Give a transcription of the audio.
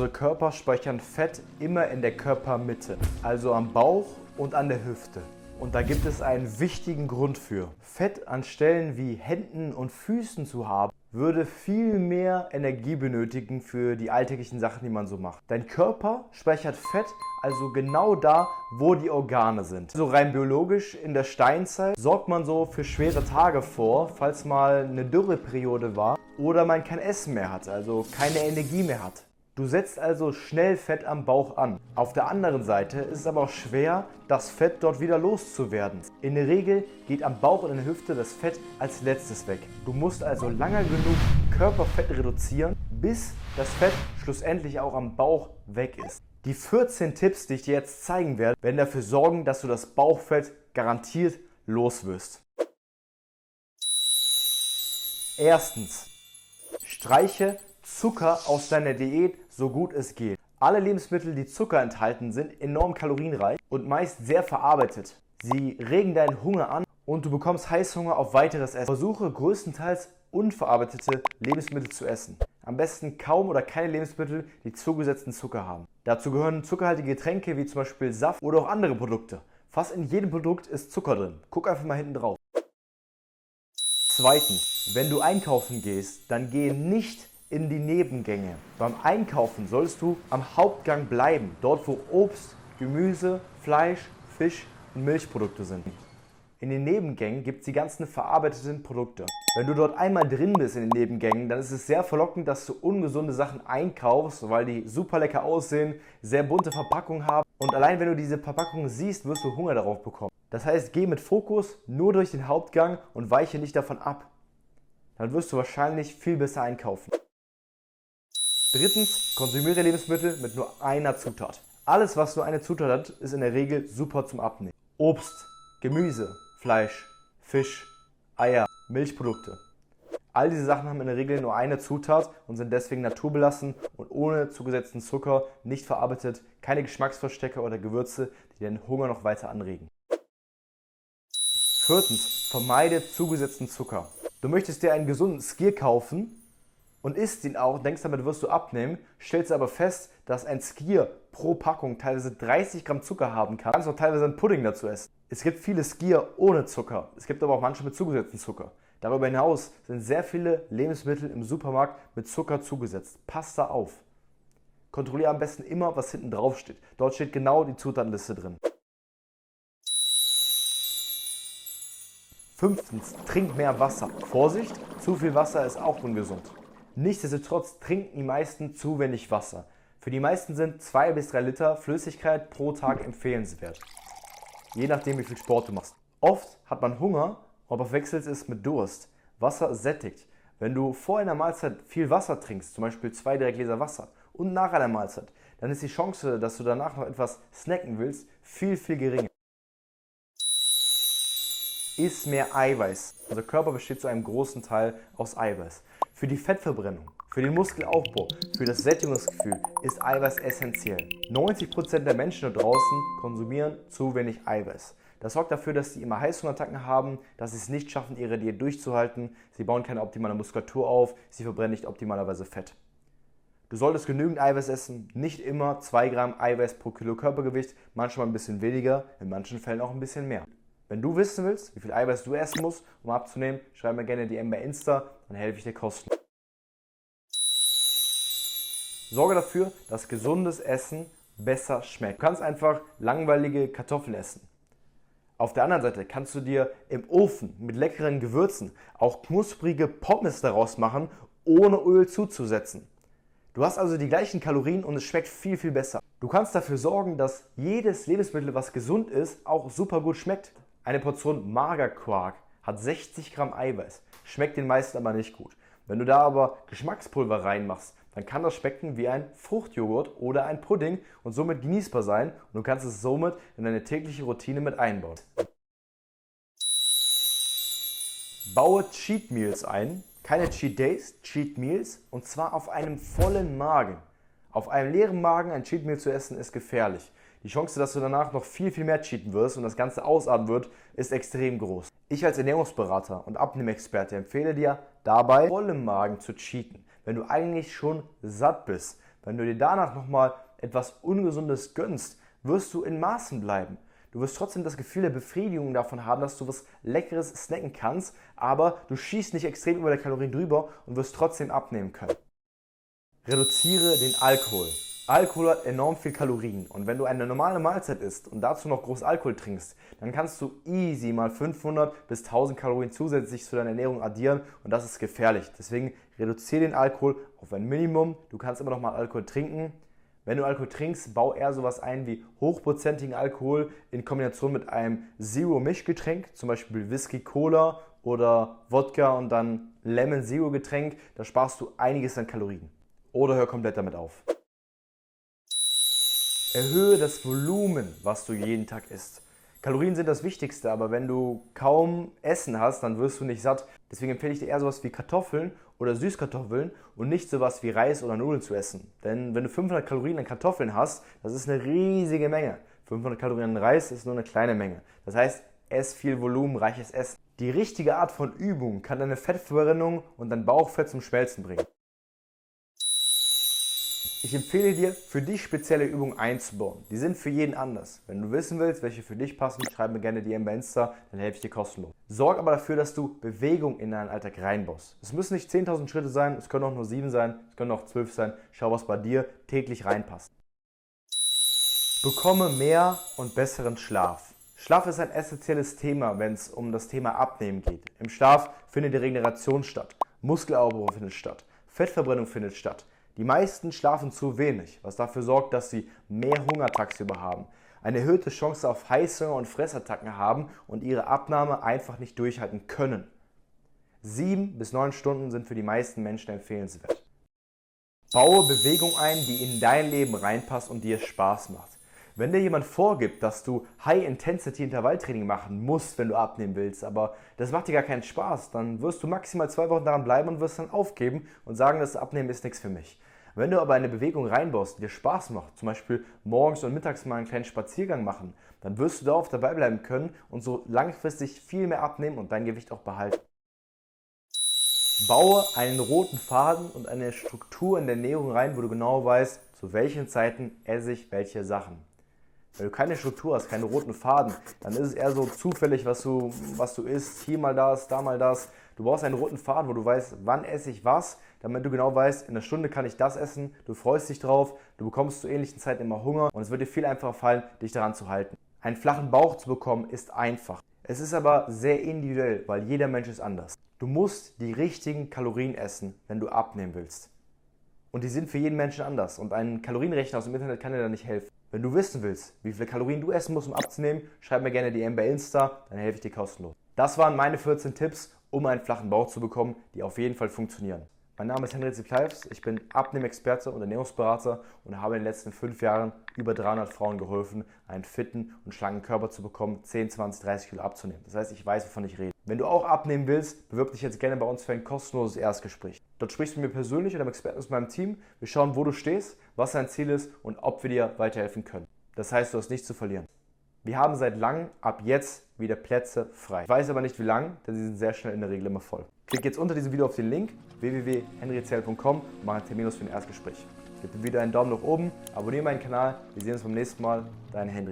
Unsere Körper speichern Fett immer in der Körpermitte, also am Bauch und an der Hüfte. Und da gibt es einen wichtigen Grund für. Fett an Stellen wie Händen und Füßen zu haben, würde viel mehr Energie benötigen für die alltäglichen Sachen, die man so macht. Dein Körper speichert Fett also genau da, wo die Organe sind. So rein biologisch in der Steinzeit sorgt man so für schwere Tage vor, falls mal eine Dürreperiode war oder man kein Essen mehr hat, also keine Energie mehr hat. Du setzt also schnell Fett am Bauch an. Auf der anderen Seite ist es aber auch schwer, das Fett dort wieder loszuwerden. In der Regel geht am Bauch und in der Hüfte das Fett als letztes weg. Du musst also lange genug Körperfett reduzieren, bis das Fett schlussendlich auch am Bauch weg ist. Die 14 Tipps, die ich dir jetzt zeigen werde, werden dafür sorgen, dass du das Bauchfett garantiert loswirst. Erstens, streiche Zucker aus deiner Diät so gut es geht. Alle Lebensmittel, die Zucker enthalten, sind enorm kalorienreich und meist sehr verarbeitet. Sie regen deinen Hunger an und du bekommst Heißhunger auf weiteres Essen. Versuche größtenteils unverarbeitete Lebensmittel zu essen. Am besten kaum oder keine Lebensmittel, die zugesetzten Zucker haben. Dazu gehören zuckerhaltige Getränke wie zum Beispiel Saft oder auch andere Produkte. Fast in jedem Produkt ist Zucker drin. Guck einfach mal hinten drauf. Zweitens, wenn du einkaufen gehst, dann gehe nicht in die Nebengänge. Beim Einkaufen solltest du am Hauptgang bleiben, dort wo Obst, Gemüse, Fleisch, Fisch und Milchprodukte sind. In den Nebengängen gibt es die ganzen verarbeiteten Produkte. Wenn du dort einmal drin bist in den Nebengängen, dann ist es sehr verlockend, dass du ungesunde Sachen einkaufst, weil die super lecker aussehen, sehr bunte Verpackungen haben. Und allein wenn du diese Verpackungen siehst, wirst du Hunger darauf bekommen. Das heißt, geh mit Fokus nur durch den Hauptgang und weiche nicht davon ab. Dann wirst du wahrscheinlich viel besser einkaufen. Drittens, konsumiere Lebensmittel mit nur einer Zutat. Alles, was nur eine Zutat hat, ist in der Regel super zum Abnehmen. Obst, Gemüse, Fleisch, Fisch, Eier, Milchprodukte. All diese Sachen haben in der Regel nur eine Zutat und sind deswegen naturbelassen und ohne zugesetzten Zucker, nicht verarbeitet, keine Geschmacksverstecke oder Gewürze, die den Hunger noch weiter anregen. Viertens, vermeide zugesetzten Zucker. Du möchtest dir einen gesunden Skier kaufen, und isst ihn auch, denkst damit wirst du abnehmen, stellst aber fest, dass ein Skier pro Packung teilweise 30 Gramm Zucker haben kann. Du kannst auch teilweise einen Pudding dazu essen. Es gibt viele Skier ohne Zucker. Es gibt aber auch manche mit zugesetzten Zucker. Darüber hinaus sind sehr viele Lebensmittel im Supermarkt mit Zucker zugesetzt. Pass da auf. Kontrolliere am besten immer, was hinten drauf steht. Dort steht genau die Zutatenliste drin. Fünftens, trink mehr Wasser. Vorsicht, zu viel Wasser ist auch ungesund. Nichtsdestotrotz trinken die meisten zu wenig Wasser. Für die meisten sind 2 bis 3 Liter Flüssigkeit pro Tag empfehlenswert. Je nachdem, wie viel Sport du machst. Oft hat man Hunger, aber verwechselt es mit Durst. Wasser sättigt. Wenn du vor einer Mahlzeit viel Wasser trinkst, zum Beispiel 2, 3 Gläser Wasser, und nach einer Mahlzeit, dann ist die Chance, dass du danach noch etwas snacken willst, viel, viel geringer. Iss mehr Eiweiß. Unser Körper besteht zu einem großen Teil aus Eiweiß. Für die Fettverbrennung, für den Muskelaufbau, für das Sättigungsgefühl ist Eiweiß essentiell. 90% der Menschen da draußen konsumieren zu wenig Eiweiß. Das sorgt dafür, dass sie immer Heißhungerattacken haben, dass sie es nicht schaffen, ihre Diät durchzuhalten. Sie bauen keine optimale Muskulatur auf, sie verbrennen nicht optimalerweise Fett. Du solltest genügend Eiweiß essen, nicht immer 2 Gramm Eiweiß pro Kilo Körpergewicht, manchmal ein bisschen weniger, in manchen Fällen auch ein bisschen mehr. Wenn du wissen willst, wie viel Eiweiß du essen musst, um abzunehmen, schreib mir gerne DM bei Insta, dann helfe ich dir kostenlos. Sorge dafür, dass gesundes Essen besser schmeckt. Du kannst einfach langweilige Kartoffeln essen. Auf der anderen Seite kannst du dir im Ofen mit leckeren Gewürzen auch knusprige Pommes daraus machen, ohne Öl zuzusetzen. Du hast also die gleichen Kalorien und es schmeckt viel, viel besser. Du kannst dafür sorgen, dass jedes Lebensmittel, was gesund ist, auch super gut schmeckt. Eine Portion Magerquark hat 60 Gramm Eiweiß, schmeckt den meisten aber nicht gut. Wenn du da aber Geschmackspulver reinmachst, dann kann das schmecken wie ein Fruchtjoghurt oder ein Pudding und somit genießbar sein und du kannst es somit in deine tägliche Routine mit einbauen. Baue Cheat Meals ein, keine Cheat Days, Cheat Meals und zwar auf einem vollen Magen. Auf einem leeren Magen ein Cheat Meal zu essen ist gefährlich. Die Chance, dass du danach noch viel, viel mehr cheaten wirst und das Ganze ausarten wird, ist extrem groß. Ich als Ernährungsberater und Abnehmexperte empfehle dir dabei, vollem Magen zu cheaten. Wenn du eigentlich schon satt bist, Wenn du dir danach nochmal etwas Ungesundes gönnst, wirst du in Maßen bleiben. Du wirst trotzdem das Gefühl der Befriedigung davon haben, dass du was Leckeres snacken kannst, aber du schießt nicht extrem über die Kalorien drüber und wirst trotzdem abnehmen können. Reduziere den Alkohol. Alkohol hat enorm viel Kalorien und wenn du eine normale Mahlzeit isst und dazu noch groß Alkohol trinkst, dann kannst du easy mal 500 bis 1000 Kalorien zusätzlich zu deiner Ernährung addieren und das ist gefährlich. Deswegen reduziere den Alkohol auf ein Minimum. Du kannst immer noch mal Alkohol trinken, wenn du Alkohol trinkst, bau eher sowas ein wie hochprozentigen Alkohol in Kombination mit einem Zero-Mischgetränk, zum Beispiel Whisky Cola oder Wodka und dann Lemon Zero Getränk. Da sparst du einiges an Kalorien. Oder hör komplett damit auf. Erhöhe das Volumen, was du jeden Tag isst. Kalorien sind das Wichtigste, aber wenn du kaum Essen hast, dann wirst du nicht satt. Deswegen empfehle ich dir eher sowas wie Kartoffeln oder Süßkartoffeln und nicht sowas wie Reis oder Nudeln zu essen. Denn wenn du 500 Kalorien an Kartoffeln hast, das ist eine riesige Menge. 500 Kalorien an Reis ist nur eine kleine Menge. Das heißt, ess viel Volumen, reiches Essen. Die richtige Art von Übung kann deine Fettverbrennung und dein Bauchfett zum Schmelzen bringen. Ich empfehle dir, für dich spezielle Übungen einzubauen. Die sind für jeden anders. Wenn du wissen willst, welche für dich passen, schreib mir gerne DM bei Insta, dann helfe ich dir kostenlos. Sorg aber dafür, dass du Bewegung in deinen Alltag reinbaust. Es müssen nicht 10.000 Schritte sein, es können auch nur 7 sein, es können auch 12 sein. Schau, was bei dir täglich reinpasst. Bekomme mehr und besseren Schlaf. Schlaf ist ein essentielles Thema, wenn es um das Thema Abnehmen geht. Im Schlaf findet die Regeneration statt, Muskelaufbau findet statt, Fettverbrennung findet statt. Die meisten schlafen zu wenig, was dafür sorgt, dass sie mehr Hunger tagsüber haben, eine erhöhte Chance auf Heißhunger und Fressattacken haben und ihre Abnahme einfach nicht durchhalten können. Sieben bis neun Stunden sind für die meisten Menschen empfehlenswert. Baue Bewegung ein, die in dein Leben reinpasst und dir Spaß macht. Wenn dir jemand vorgibt, dass du High-Intensity-Intervalltraining machen musst, wenn du abnehmen willst, aber das macht dir gar keinen Spaß, dann wirst du maximal zwei Wochen daran bleiben und wirst dann aufgeben und sagen, das Abnehmen ist nichts für mich. Wenn du aber eine Bewegung reinbaust, die dir Spaß macht, zum Beispiel morgens und mittags mal einen kleinen Spaziergang machen, dann wirst du darauf dabei bleiben können und so langfristig viel mehr abnehmen und dein Gewicht auch behalten. Baue einen roten Faden und eine Struktur in der Ernährung rein, wo du genau weißt, zu welchen Zeiten esse ich welche Sachen. Wenn du keine Struktur hast, keinen roten Faden, dann ist es eher so zufällig, was du, was du isst. Hier mal das, da mal das. Du brauchst einen roten Faden, wo du weißt, wann esse ich was, damit du genau weißt, in einer Stunde kann ich das essen. Du freust dich drauf, du bekommst zu ähnlichen Zeiten immer Hunger und es wird dir viel einfacher fallen, dich daran zu halten. Einen flachen Bauch zu bekommen ist einfach. Es ist aber sehr individuell, weil jeder Mensch ist anders. Du musst die richtigen Kalorien essen, wenn du abnehmen willst. Und die sind für jeden Menschen anders. Und ein Kalorienrechner aus dem Internet kann dir da nicht helfen. Wenn du wissen willst, wie viele Kalorien du essen musst, um abzunehmen, schreib mir gerne DM bei Insta, dann helfe ich dir kostenlos. Das waren meine 14 Tipps, um einen flachen Bauch zu bekommen, die auf jeden Fall funktionieren. Mein Name ist Henry Ziplives, ich bin Abnehmexperte und Ernährungsberater und habe in den letzten fünf Jahren über 300 Frauen geholfen, einen fitten und schlanken Körper zu bekommen, 10, 20, 30 Kilo abzunehmen. Das heißt, ich weiß, wovon ich rede. Wenn du auch abnehmen willst, bewirb dich jetzt gerne bei uns für ein kostenloses Erstgespräch. Dort sprichst du mit mir persönlich oder einem Experten aus meinem Team. Wir schauen, wo du stehst, was dein Ziel ist und ob wir dir weiterhelfen können. Das heißt, du hast nichts zu verlieren. Wir haben seit langem ab jetzt wieder Plätze frei. Ich weiß aber nicht wie lang, denn sie sind sehr schnell in der Regel immer voll. Klick jetzt unter diesem Video auf den Link www.henryzell.com und mach einen Termin für ein Erstgespräch. Gib dem Video einen Daumen nach oben, abonniere meinen Kanal. Wir sehen uns beim nächsten Mal. Dein Henry.